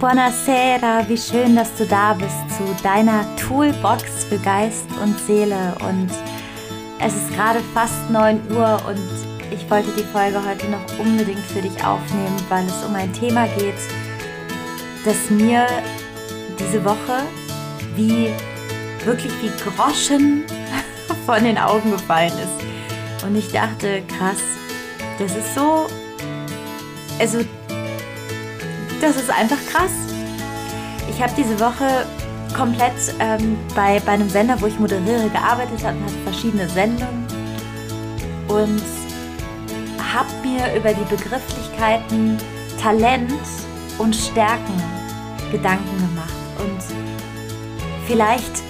Buonasera, wie schön, dass du da bist zu deiner Toolbox für Geist und Seele. Und es ist gerade fast 9 Uhr und ich wollte die Folge heute noch unbedingt für dich aufnehmen, weil es um ein Thema geht, das mir diese Woche wie wirklich wie Groschen von den Augen gefallen ist. Und ich dachte, krass, das ist so, also das ist einfach krass. Ich habe diese Woche komplett ähm, bei, bei einem Sender, wo ich moderiere, gearbeitet habe und hatte verschiedene Sendungen und habe mir über die Begrifflichkeiten Talent und Stärken Gedanken gemacht. Und vielleicht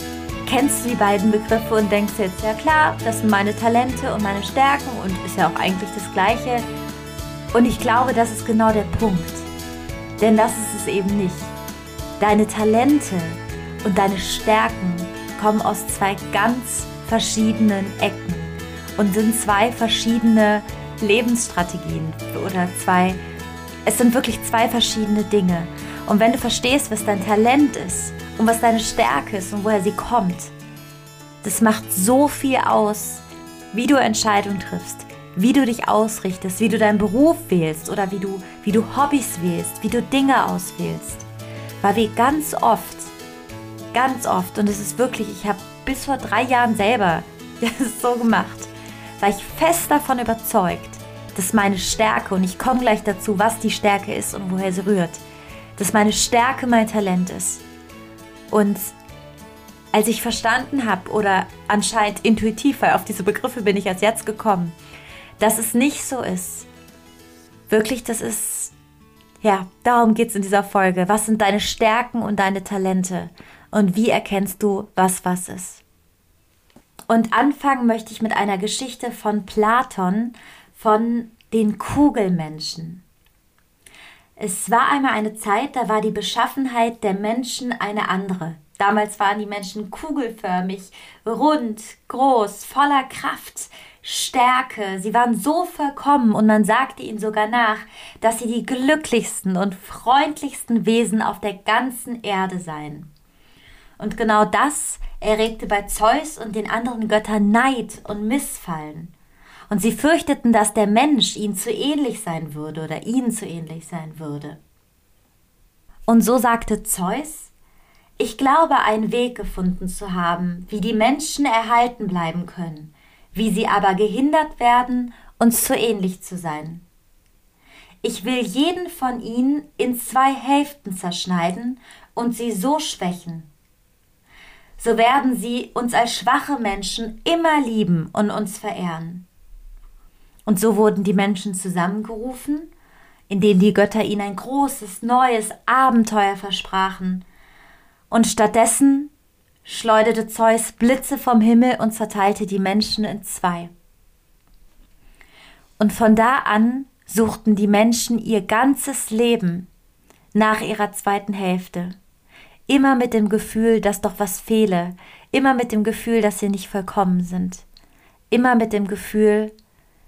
kennst du die beiden Begriffe und denkst jetzt, ja klar, das sind meine Talente und meine Stärken und ist ja auch eigentlich das Gleiche. Und ich glaube, das ist genau der Punkt. Denn das ist es eben nicht. Deine Talente und deine Stärken kommen aus zwei ganz verschiedenen Ecken und sind zwei verschiedene Lebensstrategien oder zwei, es sind wirklich zwei verschiedene Dinge. Und wenn du verstehst, was dein Talent ist und was deine Stärke ist und woher sie kommt, das macht so viel aus, wie du Entscheidungen triffst, wie du dich ausrichtest, wie du deinen Beruf wählst oder wie du, wie du Hobbys wählst, wie du Dinge auswählst. Weil wir ganz oft, ganz oft, und es ist wirklich, ich habe bis vor drei Jahren selber das so gemacht, war ich fest davon überzeugt, dass meine Stärke, und ich komme gleich dazu, was die Stärke ist und woher sie rührt, dass meine Stärke mein Talent ist. Und als ich verstanden habe, oder anscheinend intuitiv, weil auf diese Begriffe bin ich als jetzt gekommen, dass es nicht so ist. Wirklich, das ist, ja, darum geht es in dieser Folge. Was sind deine Stärken und deine Talente? Und wie erkennst du, was was ist? Und anfangen möchte ich mit einer Geschichte von Platon, von den Kugelmenschen. Es war einmal eine Zeit, da war die Beschaffenheit der Menschen eine andere. Damals waren die Menschen kugelförmig, rund, groß, voller Kraft, Stärke. Sie waren so vollkommen und man sagte ihnen sogar nach, dass sie die glücklichsten und freundlichsten Wesen auf der ganzen Erde seien. Und genau das erregte bei Zeus und den anderen Göttern Neid und Missfallen. Und sie fürchteten, dass der Mensch ihnen zu ähnlich sein würde oder ihnen zu ähnlich sein würde. Und so sagte Zeus, ich glaube, einen Weg gefunden zu haben, wie die Menschen erhalten bleiben können, wie sie aber gehindert werden, uns zu ähnlich zu sein. Ich will jeden von ihnen in zwei Hälften zerschneiden und sie so schwächen. So werden sie uns als schwache Menschen immer lieben und uns verehren. Und so wurden die Menschen zusammengerufen, indem die Götter ihnen ein großes, neues Abenteuer versprachen. Und stattdessen schleuderte Zeus Blitze vom Himmel und zerteilte die Menschen in zwei. Und von da an suchten die Menschen ihr ganzes Leben nach ihrer zweiten Hälfte. Immer mit dem Gefühl, dass doch was fehle, immer mit dem Gefühl, dass sie nicht vollkommen sind, immer mit dem Gefühl,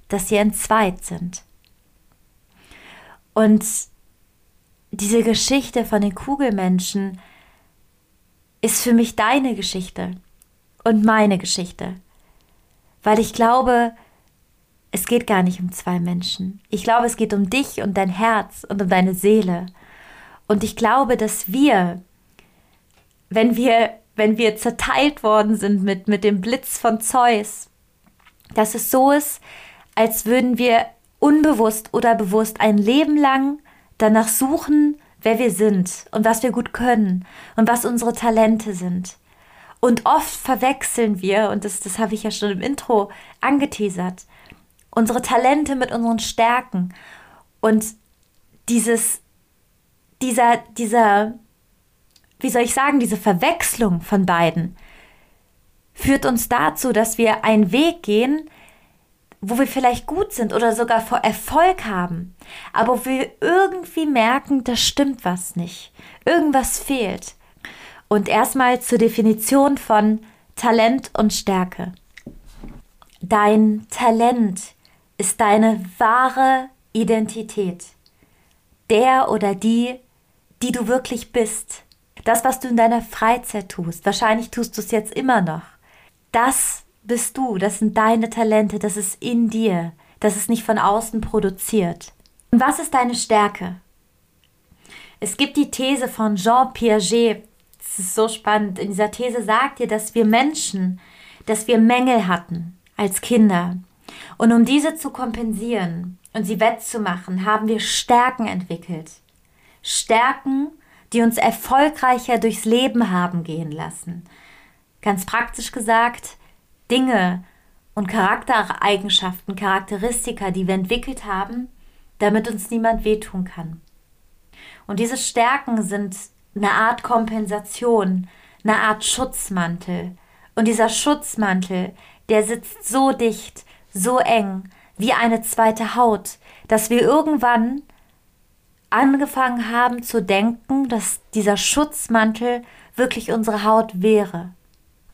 dass sie entzweit sind. Und diese Geschichte von den Kugelmenschen ist für mich deine Geschichte und meine Geschichte. Weil ich glaube, es geht gar nicht um zwei Menschen. Ich glaube, es geht um dich und dein Herz und um deine Seele. Und ich glaube, dass wir, wenn wir, wenn wir zerteilt worden sind mit, mit dem Blitz von Zeus, dass es so ist, als würden wir unbewusst oder bewusst ein Leben lang danach suchen, wer wir sind und was wir gut können und was unsere Talente sind. Und oft verwechseln wir, und das, das habe ich ja schon im Intro angeteasert, unsere Talente mit unseren Stärken. Und dieses, dieser, dieser, wie soll ich sagen, diese Verwechslung von beiden führt uns dazu, dass wir einen Weg gehen, wo wir vielleicht gut sind oder sogar Erfolg haben, aber wir irgendwie merken, da stimmt was nicht. Irgendwas fehlt. Und erstmal zur Definition von Talent und Stärke. Dein Talent ist deine wahre Identität. Der oder die, die du wirklich bist. Das, was du in deiner Freizeit tust, wahrscheinlich tust du es jetzt immer noch. Das bist du, das sind deine Talente, das ist in dir, das ist nicht von außen produziert. Und was ist deine Stärke? Es gibt die These von Jean Piaget, das ist so spannend. In dieser These sagt ihr, dass wir Menschen, dass wir Mängel hatten als Kinder. Und um diese zu kompensieren und sie wettzumachen, haben wir Stärken entwickelt. Stärken, die uns erfolgreicher durchs Leben haben gehen lassen. Ganz praktisch gesagt, Dinge und Charaktereigenschaften, Charakteristika, die wir entwickelt haben, damit uns niemand wehtun kann. Und diese Stärken sind eine Art Kompensation, eine Art Schutzmantel. Und dieser Schutzmantel, der sitzt so dicht, so eng, wie eine zweite Haut, dass wir irgendwann angefangen haben zu denken, dass dieser Schutzmantel wirklich unsere Haut wäre.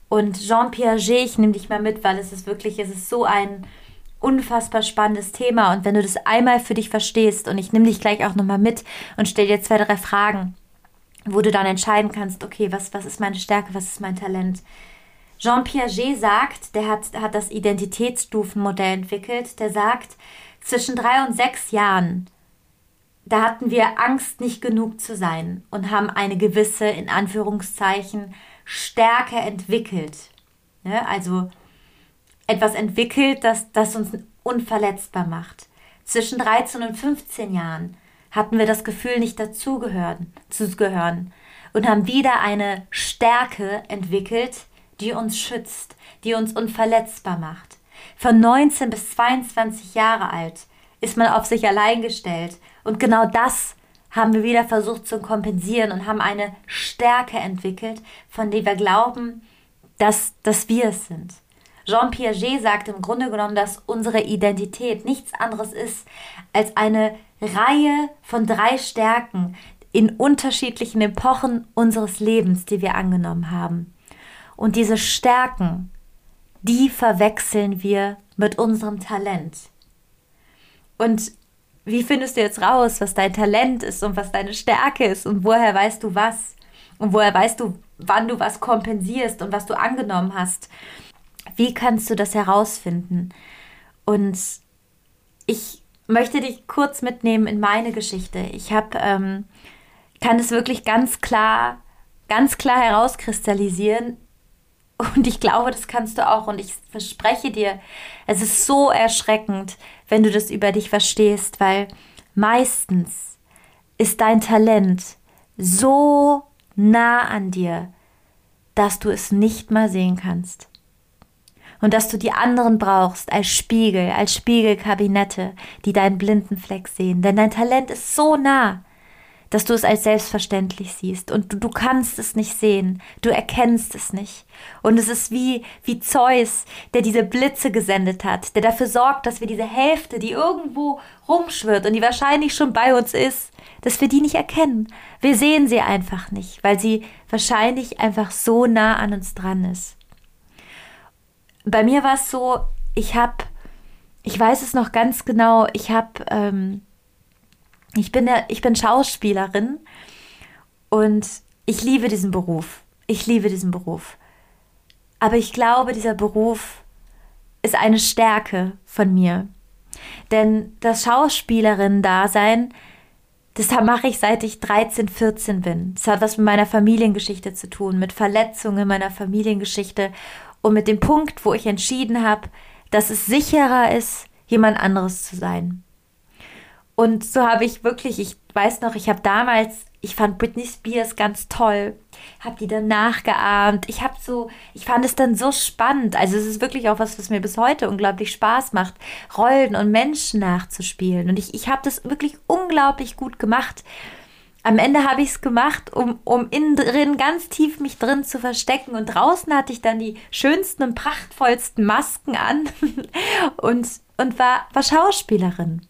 Und Jean Piaget, ich nehme dich mal mit, weil es ist wirklich, es ist so ein unfassbar spannendes Thema. Und wenn du das einmal für dich verstehst, und ich nehme dich gleich auch nochmal mit und stelle dir zwei, drei Fragen, wo du dann entscheiden kannst, okay, was, was ist meine Stärke, was ist mein Talent. Jean Piaget sagt, der hat, hat das Identitätsstufenmodell entwickelt, der sagt, zwischen drei und sechs Jahren, da hatten wir Angst, nicht genug zu sein und haben eine gewisse, in Anführungszeichen, Stärke entwickelt. Ja, also etwas entwickelt, das, das uns unverletzbar macht. Zwischen 13 und 15 Jahren hatten wir das Gefühl, nicht dazugehören, zu gehören und haben wieder eine Stärke entwickelt, die uns schützt, die uns unverletzbar macht. Von 19 bis 22 Jahre alt ist man auf sich allein gestellt und genau das haben wir wieder versucht zu kompensieren und haben eine Stärke entwickelt, von der wir glauben, dass, dass wir es sind. Jean Piaget sagt im Grunde genommen, dass unsere Identität nichts anderes ist als eine Reihe von drei Stärken in unterschiedlichen Epochen unseres Lebens, die wir angenommen haben. Und diese Stärken, die verwechseln wir mit unserem Talent. Und wie findest du jetzt raus, was dein Talent ist und was deine Stärke ist und woher weißt du was? Und woher weißt du, wann du was kompensierst und was du angenommen hast? Wie kannst du das herausfinden? Und ich möchte dich kurz mitnehmen in meine Geschichte. Ich habe, ähm, kann es wirklich ganz klar, ganz klar herauskristallisieren. Und ich glaube, das kannst du auch. Und ich verspreche dir, es ist so erschreckend, wenn du das über dich verstehst, weil meistens ist dein Talent so nah an dir, dass du es nicht mal sehen kannst und dass du die anderen brauchst als Spiegel, als Spiegelkabinette, die deinen blinden Fleck sehen. Denn dein Talent ist so nah, dass du es als selbstverständlich siehst und du, du kannst es nicht sehen, du erkennst es nicht. Und es ist wie, wie Zeus, der diese Blitze gesendet hat, der dafür sorgt, dass wir diese Hälfte, die irgendwo rumschwirrt und die wahrscheinlich schon bei uns ist, dass wir die nicht erkennen. Wir sehen sie einfach nicht, weil sie wahrscheinlich einfach so nah an uns dran ist bei mir war es so, ich habe, ich weiß es noch ganz genau, ich habe, ähm, ich bin ja, ich bin Schauspielerin und ich liebe diesen Beruf. Ich liebe diesen Beruf. Aber ich glaube, dieser Beruf ist eine Stärke von mir. Denn das Schauspielerin-Dasein, das mache ich seit ich 13, 14 bin. Das hat was mit meiner Familiengeschichte zu tun, mit Verletzungen meiner Familiengeschichte und mit dem Punkt, wo ich entschieden habe, dass es sicherer ist, jemand anderes zu sein. Und so habe ich wirklich, ich weiß noch, ich habe damals, ich fand Britney Spears ganz toll, habe die dann nachgeahmt. Ich habe so, ich fand es dann so spannend. Also es ist wirklich auch was, was mir bis heute unglaublich Spaß macht, Rollen und Menschen nachzuspielen. Und ich, ich habe das wirklich unglaublich gut gemacht am Ende habe ich es gemacht, um, um innen drin ganz tief mich drin zu verstecken. Und draußen hatte ich dann die schönsten und prachtvollsten Masken an und, und war, war Schauspielerin.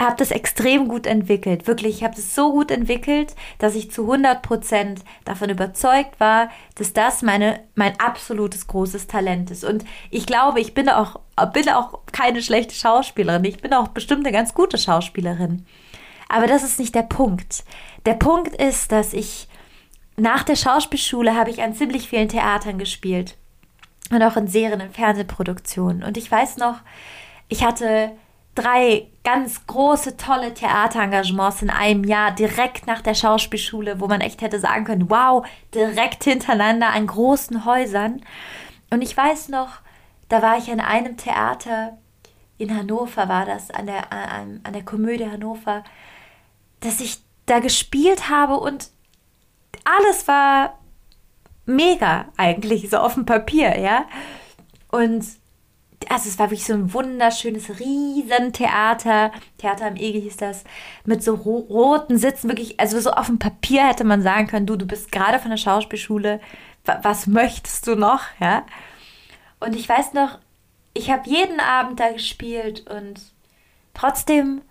Habe das extrem gut entwickelt. Wirklich, ich habe es so gut entwickelt, dass ich zu 100 Prozent davon überzeugt war, dass das meine, mein absolutes großes Talent ist. Und ich glaube, ich bin auch, bin auch keine schlechte Schauspielerin. Ich bin auch bestimmt eine ganz gute Schauspielerin. Aber das ist nicht der Punkt. Der Punkt ist, dass ich nach der Schauspielschule habe ich an ziemlich vielen Theatern gespielt. Und auch in Serien, in Fernsehproduktionen. Und ich weiß noch, ich hatte drei ganz große, tolle Theaterengagements in einem Jahr, direkt nach der Schauspielschule, wo man echt hätte sagen können, wow, direkt hintereinander an großen Häusern. Und ich weiß noch, da war ich an einem Theater in Hannover, war das, an der, an, an der Komödie Hannover, dass ich da gespielt habe und alles war mega eigentlich, so auf dem Papier, ja. Und also es war wirklich so ein wunderschönes Riesentheater. Theater am Ege hieß das. Mit so ro roten Sitzen, wirklich, also so auf dem Papier hätte man sagen können, du, du bist gerade von der Schauspielschule, was möchtest du noch, ja? Und ich weiß noch, ich habe jeden Abend da gespielt und trotzdem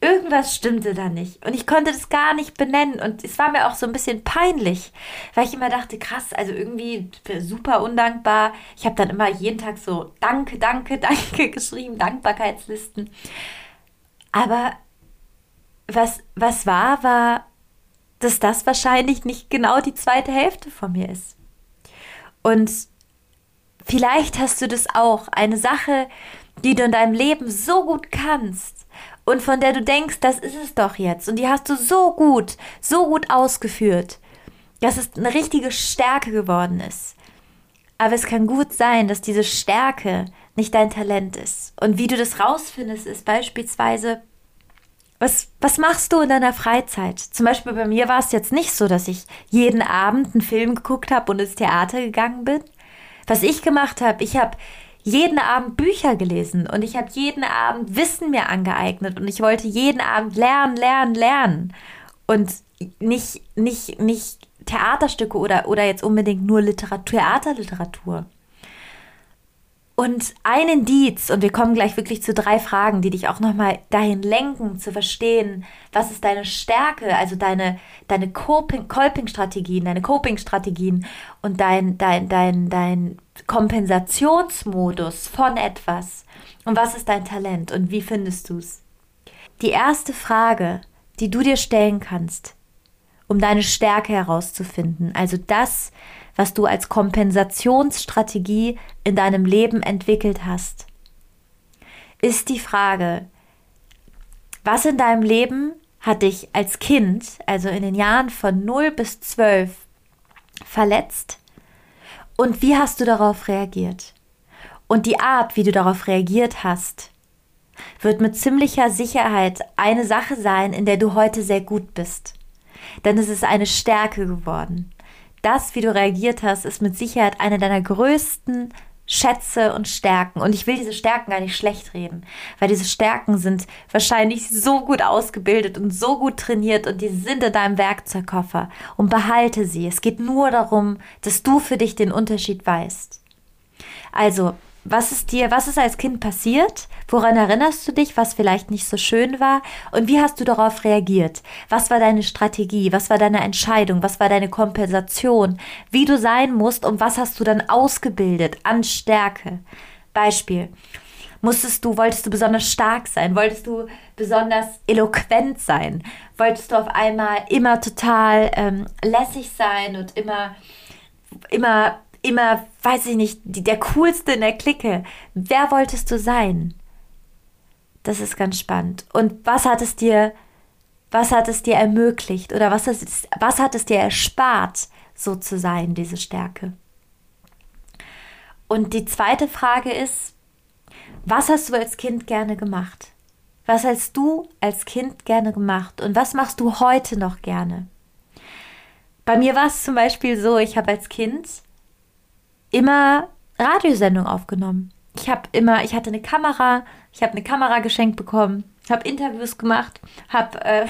irgendwas stimmte da nicht. Und ich konnte das gar nicht benennen. Und es war mir auch so ein bisschen peinlich, weil ich immer dachte, krass, also irgendwie super undankbar. Ich habe dann immer jeden Tag so Danke, Danke, Danke geschrieben, Dankbarkeitslisten. Aber was, was war, war, dass das wahrscheinlich nicht genau die zweite Hälfte von mir ist. Und vielleicht hast du das auch. Eine Sache, die du in deinem Leben so gut kannst, und von der du denkst, das ist es doch jetzt und die hast du so gut, so gut ausgeführt, dass es eine richtige Stärke geworden ist. Aber es kann gut sein, dass diese Stärke nicht dein Talent ist. Und wie du das rausfindest, ist beispielsweise, was, was machst du in deiner Freizeit? Zum Beispiel bei mir war es jetzt nicht so, dass ich jeden Abend einen Film geguckt habe und ins Theater gegangen bin. Was ich gemacht habe, ich habe jeden Abend Bücher gelesen und ich habe jeden Abend Wissen mir angeeignet und ich wollte jeden Abend lernen, lernen, lernen und nicht, nicht, nicht Theaterstücke oder, oder jetzt unbedingt nur Literatur, Theaterliteratur. Und ein Indiz, und wir kommen gleich wirklich zu drei Fragen, die dich auch nochmal dahin lenken, zu verstehen, was ist deine Stärke, also deine, deine Coping-Strategien, deine Coping-Strategien und dein, dein, dein, dein Kompensationsmodus von etwas. Und was ist dein Talent und wie findest du es? Die erste Frage, die du dir stellen kannst, um deine Stärke herauszufinden, also das, was du als Kompensationsstrategie in deinem Leben entwickelt hast, ist die Frage, was in deinem Leben hat dich als Kind, also in den Jahren von 0 bis 12, verletzt und wie hast du darauf reagiert? Und die Art, wie du darauf reagiert hast, wird mit ziemlicher Sicherheit eine Sache sein, in der du heute sehr gut bist. Denn es ist eine Stärke geworden das, wie du reagiert hast, ist mit Sicherheit eine deiner größten Schätze und Stärken. Und ich will diese Stärken gar nicht schlecht reden, weil diese Stärken sind wahrscheinlich so gut ausgebildet und so gut trainiert und die sind in deinem Werkzeugkoffer. Und behalte sie. Es geht nur darum, dass du für dich den Unterschied weißt. Also, was ist dir, was ist als Kind passiert? Woran erinnerst du dich, was vielleicht nicht so schön war? Und wie hast du darauf reagiert? Was war deine Strategie? Was war deine Entscheidung? Was war deine Kompensation? Wie du sein musst und was hast du dann ausgebildet an Stärke? Beispiel. Musstest du, wolltest du besonders stark sein? Wolltest du besonders eloquent sein? Wolltest du auf einmal immer total ähm, lässig sein und immer, immer immer, weiß ich nicht, der coolste in der Clique. Wer wolltest du sein? Das ist ganz spannend. Und was hat es dir, was hat es dir ermöglicht oder was, ist, was hat es dir erspart, so zu sein, diese Stärke? Und die zweite Frage ist, was hast du als Kind gerne gemacht? Was hast du als Kind gerne gemacht und was machst du heute noch gerne? Bei mir war es zum Beispiel so, ich habe als Kind immer Radiosendungen aufgenommen. Ich habe immer, ich hatte eine Kamera, ich habe eine Kamera geschenkt bekommen, habe Interviews gemacht, habe äh,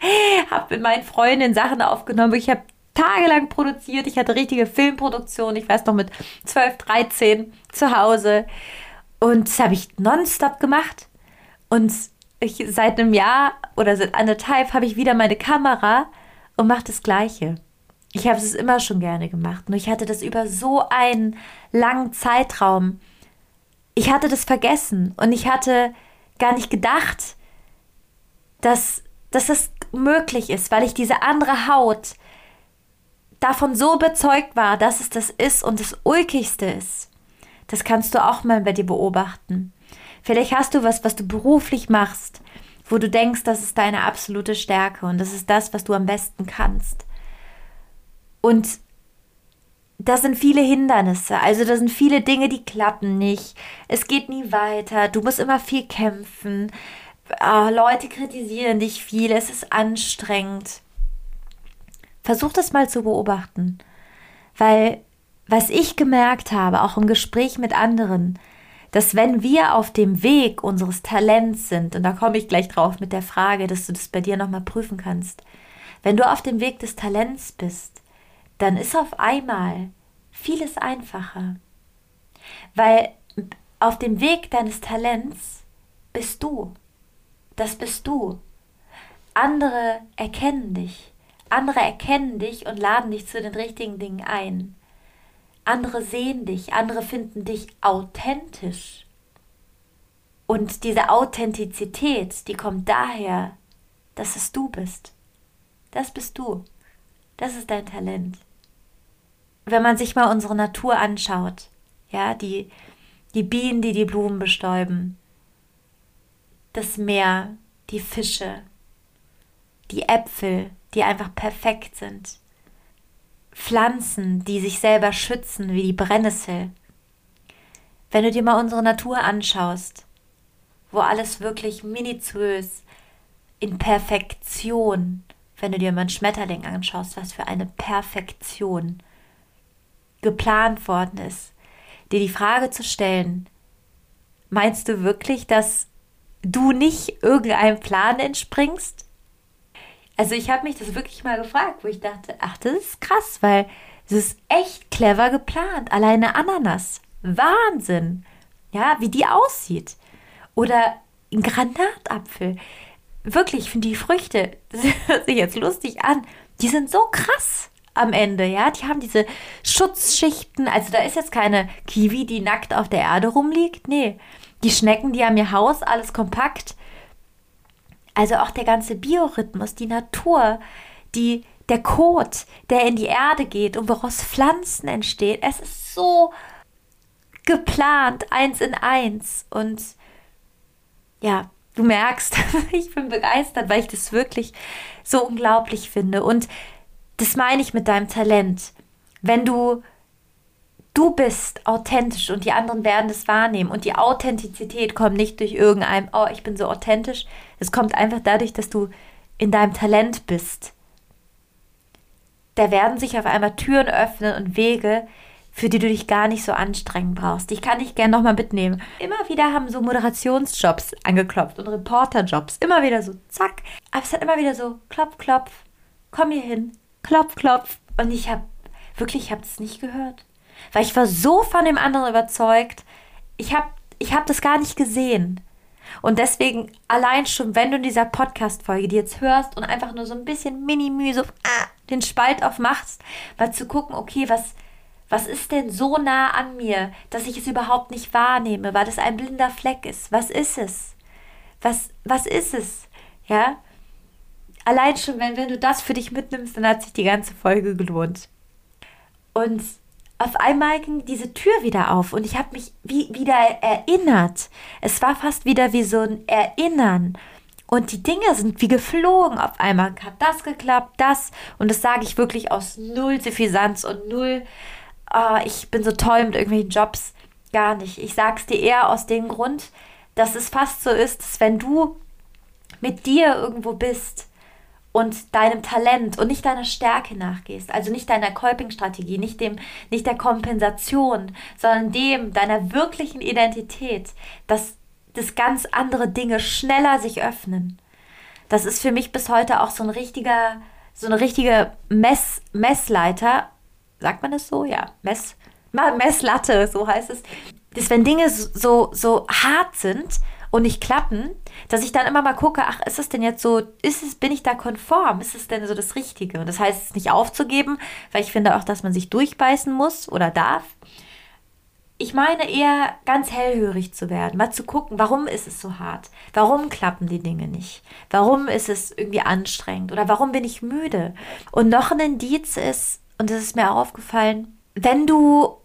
hab mit meinen Freundinnen Sachen aufgenommen. Ich habe tagelang produziert. Ich hatte richtige Filmproduktion. Ich weiß noch mit 12, 13 zu Hause. Und das habe ich nonstop gemacht. Und ich, seit einem Jahr oder seit anderthalb habe ich wieder meine Kamera und mache das Gleiche. Ich habe es immer schon gerne gemacht. Nur ich hatte das über so einen langen Zeitraum. Ich hatte das vergessen und ich hatte gar nicht gedacht, dass dass das möglich ist, weil ich diese andere Haut davon so überzeugt war, dass es das ist und das Ulkigste ist. Das kannst du auch mal bei dir beobachten. Vielleicht hast du was, was du beruflich machst, wo du denkst, das ist deine absolute Stärke und das ist das, was du am besten kannst. Und da sind viele Hindernisse, also da sind viele Dinge, die klappen nicht. Es geht nie weiter, du musst immer viel kämpfen. Oh, Leute kritisieren dich viel, es ist anstrengend. Versuch das mal zu beobachten, weil was ich gemerkt habe, auch im Gespräch mit anderen, dass wenn wir auf dem Weg unseres Talents sind, und da komme ich gleich drauf mit der Frage, dass du das bei dir nochmal prüfen kannst, wenn du auf dem Weg des Talents bist, dann ist auf einmal vieles einfacher. Weil auf dem Weg deines Talents bist du. Das bist du. Andere erkennen dich. Andere erkennen dich und laden dich zu den richtigen Dingen ein. Andere sehen dich, andere finden dich authentisch. Und diese Authentizität, die kommt daher, dass es du bist. Das bist du. Das ist dein Talent. Wenn man sich mal unsere Natur anschaut, ja, die, die Bienen, die die Blumen bestäuben, das Meer, die Fische, die Äpfel, die einfach perfekt sind, Pflanzen, die sich selber schützen, wie die Brennnessel. Wenn du dir mal unsere Natur anschaust, wo alles wirklich minutiös in Perfektion wenn du dir mal einen Schmetterling anschaust, was für eine Perfektion geplant worden ist, dir die Frage zu stellen, meinst du wirklich, dass du nicht irgendeinem Plan entspringst? Also ich habe mich das wirklich mal gefragt, wo ich dachte, ach, das ist krass, weil es ist echt clever geplant. Alleine Ananas. Wahnsinn. Ja, wie die aussieht. Oder ein Granatapfel wirklich, ich finde die Früchte, das hört sich jetzt lustig an, die sind so krass am Ende, ja. Die haben diese Schutzschichten. Also da ist jetzt keine Kiwi, die nackt auf der Erde rumliegt. Nee. Die Schnecken, die haben ihr Haus, alles kompakt. Also auch der ganze Biorhythmus, die Natur, die, der Kot, der in die Erde geht und woraus Pflanzen entstehen. Es ist so geplant, eins in eins. Und ja, du merkst, ich bin begeistert, weil ich das wirklich so unglaublich finde. Und das meine ich mit deinem Talent. Wenn du du bist authentisch und die anderen werden das wahrnehmen und die Authentizität kommt nicht durch irgendein, oh, ich bin so authentisch. Es kommt einfach dadurch, dass du in deinem Talent bist. Da werden sich auf einmal Türen öffnen und Wege, für die du dich gar nicht so anstrengen brauchst. Ich kann dich gerne nochmal mitnehmen. Immer wieder haben so Moderationsjobs angeklopft und Reporterjobs. Immer wieder so, zack. Aber es hat immer wieder so, klopf, klopf, komm hier hin, klopf, klopf. Und ich habe, wirklich, ich habe es nicht gehört. Weil ich war so von dem anderen überzeugt. Ich habe ich hab das gar nicht gesehen. Und deswegen allein schon, wenn du in dieser Podcast-Folge die jetzt hörst und einfach nur so ein bisschen mini-müh so ah, den Spalt aufmachst, mal zu gucken, okay, was, was ist denn so nah an mir, dass ich es überhaupt nicht wahrnehme, weil es ein blinder Fleck ist? Was ist es? Was, was ist es? Ja? Allein schon, wenn, wenn du das für dich mitnimmst, dann hat sich die ganze Folge gelohnt. Und auf einmal ging diese Tür wieder auf und ich habe mich wie, wieder erinnert. Es war fast wieder wie so ein Erinnern. Und die Dinge sind wie geflogen. Auf einmal hat das geklappt, das. Und das sage ich wirklich aus null Suffisanz und null oh, ich bin so toll mit irgendwelchen Jobs. Gar nicht. Ich sag's dir eher aus dem Grund, dass es fast so ist, dass wenn du mit dir irgendwo bist und deinem Talent und nicht deiner Stärke nachgehst, also nicht deiner Kolping-Strategie, nicht dem, nicht der Kompensation, sondern dem deiner wirklichen Identität, dass das ganz andere Dinge schneller sich öffnen. Das ist für mich bis heute auch so ein richtiger, so eine richtige Mess, Messleiter sagt man das so? Ja, Mess, Messlatte, so heißt es. Dass wenn Dinge so, so hart sind und nicht klappen, dass ich dann immer mal gucke, ach, ist es denn jetzt so, ist es, bin ich da konform? Ist es denn so das Richtige? Und das heißt, es nicht aufzugeben, weil ich finde auch, dass man sich durchbeißen muss oder darf. ich meine eher ganz hellhörig zu werden, mal zu gucken, warum ist es so hart? Warum klappen die Dinge nicht? Warum ist es irgendwie anstrengend? Oder warum bin ich müde? Und noch ein Indiz ist, und das ist mir auch aufgefallen, wenn du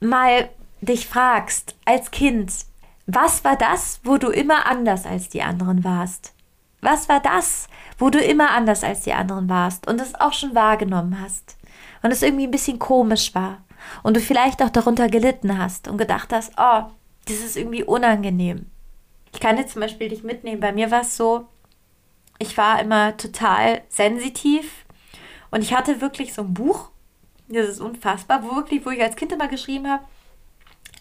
mal dich fragst, als Kind, was war das, wo du immer anders als die anderen warst? Was war das, wo du immer anders als die anderen warst und es auch schon wahrgenommen hast und es irgendwie ein bisschen komisch war und du vielleicht auch darunter gelitten hast und gedacht hast, oh, das ist irgendwie unangenehm. Ich kann jetzt zum Beispiel dich mitnehmen. Bei mir war es so, ich war immer total sensitiv und ich hatte wirklich so ein Buch, das ist unfassbar, wo wirklich, wo ich als Kind immer geschrieben habe,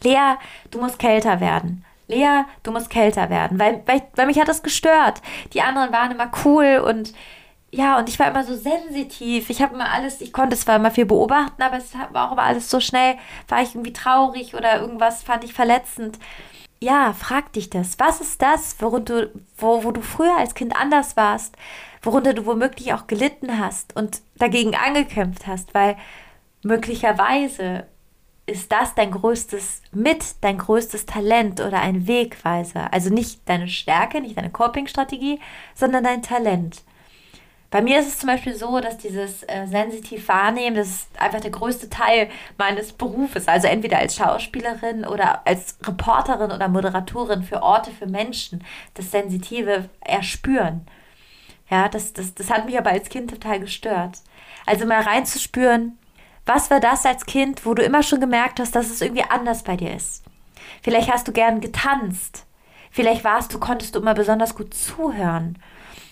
Lea, du musst kälter werden. Lea, du musst kälter werden, weil, weil, weil mich hat das gestört. Die anderen waren immer cool und ja, und ich war immer so sensitiv. Ich habe immer alles, ich konnte zwar immer viel beobachten, aber es war auch immer alles so schnell, war ich irgendwie traurig oder irgendwas fand ich verletzend. Ja, frag dich das. Was ist das, worunter, wo, wo du früher als Kind anders warst, worunter du womöglich auch gelitten hast und dagegen angekämpft hast, weil möglicherweise ist das dein größtes mit, dein größtes Talent oder ein Wegweiser. Also nicht deine Stärke, nicht deine Coping-Strategie, sondern dein Talent. Bei mir ist es zum Beispiel so, dass dieses äh, sensitiv wahrnehmen, das ist einfach der größte Teil meines Berufes. Also entweder als Schauspielerin oder als Reporterin oder Moderatorin für Orte, für Menschen, das Sensitive erspüren. Ja, das, das, das hat mich aber als Kind total gestört. Also mal reinzuspüren, was war das als Kind, wo du immer schon gemerkt hast, dass es irgendwie anders bei dir ist? Vielleicht hast du gern getanzt. Vielleicht warst du, konntest du immer besonders gut zuhören.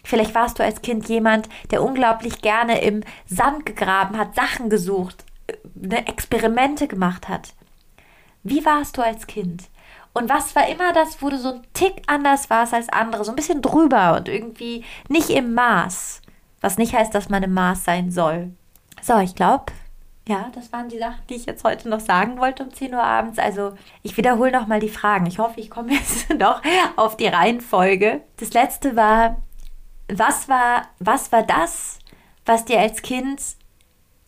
Vielleicht warst du als Kind jemand, der unglaublich gerne im Sand gegraben hat, Sachen gesucht, ne, Experimente gemacht hat. Wie warst du als Kind? Und was war immer das, wo du so ein Tick anders warst als andere, so ein bisschen drüber und irgendwie nicht im Maß. Was nicht heißt, dass man im Maß sein soll. So, ich glaube, ja, das waren die Sachen, die ich jetzt heute noch sagen wollte um 10 Uhr abends. Also ich wiederhole nochmal die Fragen. Ich hoffe, ich komme jetzt noch auf die Reihenfolge. Das letzte war, was war, was war das, was dir als Kind,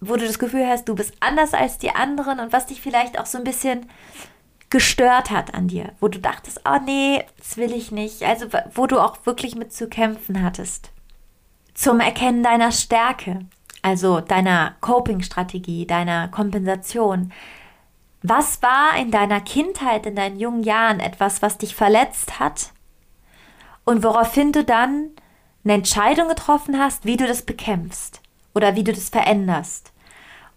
wo du das Gefühl hast, du bist anders als die anderen und was dich vielleicht auch so ein bisschen gestört hat an dir, wo du dachtest, oh nee, das will ich nicht, also wo du auch wirklich mit zu kämpfen hattest. Zum Erkennen deiner Stärke, also deiner Coping-Strategie, deiner Kompensation. Was war in deiner Kindheit, in deinen jungen Jahren etwas, was dich verletzt hat und woraufhin du dann eine Entscheidung getroffen hast, wie du das bekämpfst oder wie du das veränderst.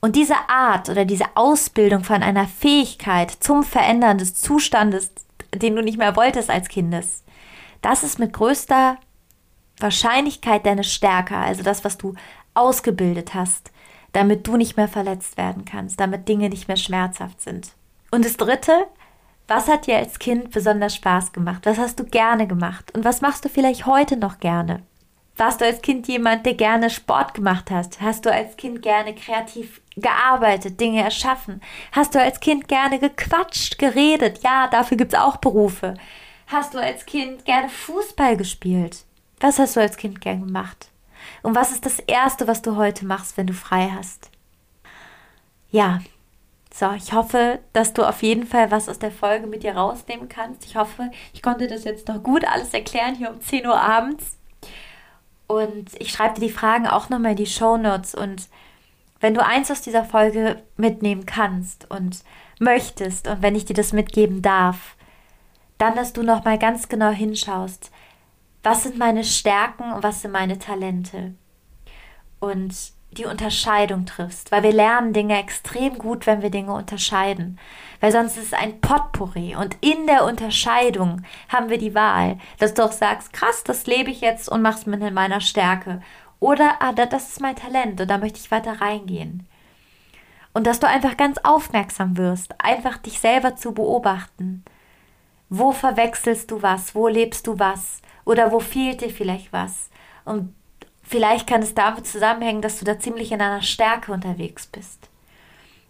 Und diese Art oder diese Ausbildung von einer Fähigkeit zum Verändern des Zustandes, den du nicht mehr wolltest als Kindes, das ist mit größter Wahrscheinlichkeit deine Stärke, also das, was du ausgebildet hast, damit du nicht mehr verletzt werden kannst, damit Dinge nicht mehr schmerzhaft sind. Und das Dritte, was hat dir als Kind besonders Spaß gemacht? Was hast du gerne gemacht? Und was machst du vielleicht heute noch gerne? Warst du als Kind jemand, der gerne Sport gemacht hast? Hast du als Kind gerne kreativ gearbeitet, Dinge erschaffen? Hast du als Kind gerne gequatscht, geredet? Ja, dafür gibt es auch Berufe. Hast du als Kind gerne Fußball gespielt? Was hast du als Kind gern gemacht? Und was ist das Erste, was du heute machst, wenn du frei hast? Ja, so, ich hoffe, dass du auf jeden Fall was aus der Folge mit dir rausnehmen kannst. Ich hoffe, ich konnte das jetzt noch gut alles erklären hier um 10 Uhr abends. Und ich schreibe dir die Fragen auch nochmal in die Show Notes. Und wenn du eins aus dieser Folge mitnehmen kannst und möchtest und wenn ich dir das mitgeben darf, dann, dass du nochmal ganz genau hinschaust, was sind meine Stärken und was sind meine Talente. Und die Unterscheidung triffst, weil wir lernen Dinge extrem gut, wenn wir Dinge unterscheiden, weil sonst ist es ein Potpourri und in der Unterscheidung haben wir die Wahl, dass du auch sagst, krass, das lebe ich jetzt und mach's mit meiner Stärke oder ah, das ist mein Talent und da möchte ich weiter reingehen. Und dass du einfach ganz aufmerksam wirst, einfach dich selber zu beobachten. Wo verwechselst du was? Wo lebst du was? Oder wo fehlt dir vielleicht was? Und Vielleicht kann es damit zusammenhängen, dass du da ziemlich in einer Stärke unterwegs bist.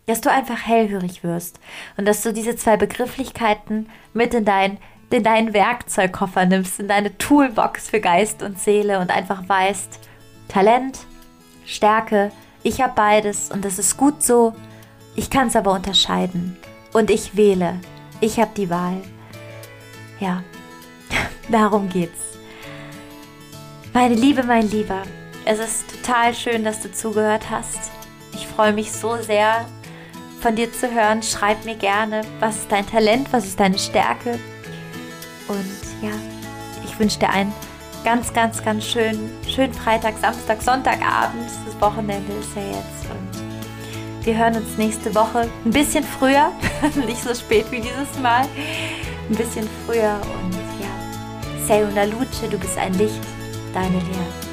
Dass du einfach hellhörig wirst und dass du diese zwei Begrifflichkeiten mit in, dein, in deinen Werkzeugkoffer nimmst, in deine Toolbox für Geist und Seele und einfach weißt, Talent, Stärke, ich habe beides und das ist gut so, ich kann es aber unterscheiden. Und ich wähle. Ich habe die Wahl. Ja, darum geht's. Meine Liebe, mein Lieber, es ist total schön, dass du zugehört hast. Ich freue mich so sehr, von dir zu hören. Schreib mir gerne, was ist dein Talent, was ist deine Stärke. Und ja, ich wünsche dir einen ganz, ganz, ganz schönen, schönen Freitag, Samstag, Sonntagabend. Das Wochenende ist ja jetzt. Und wir hören uns nächste Woche ein bisschen früher, nicht so spät wie dieses Mal. Ein bisschen früher und Sei una luce, du bist ein Licht, deine Lehre.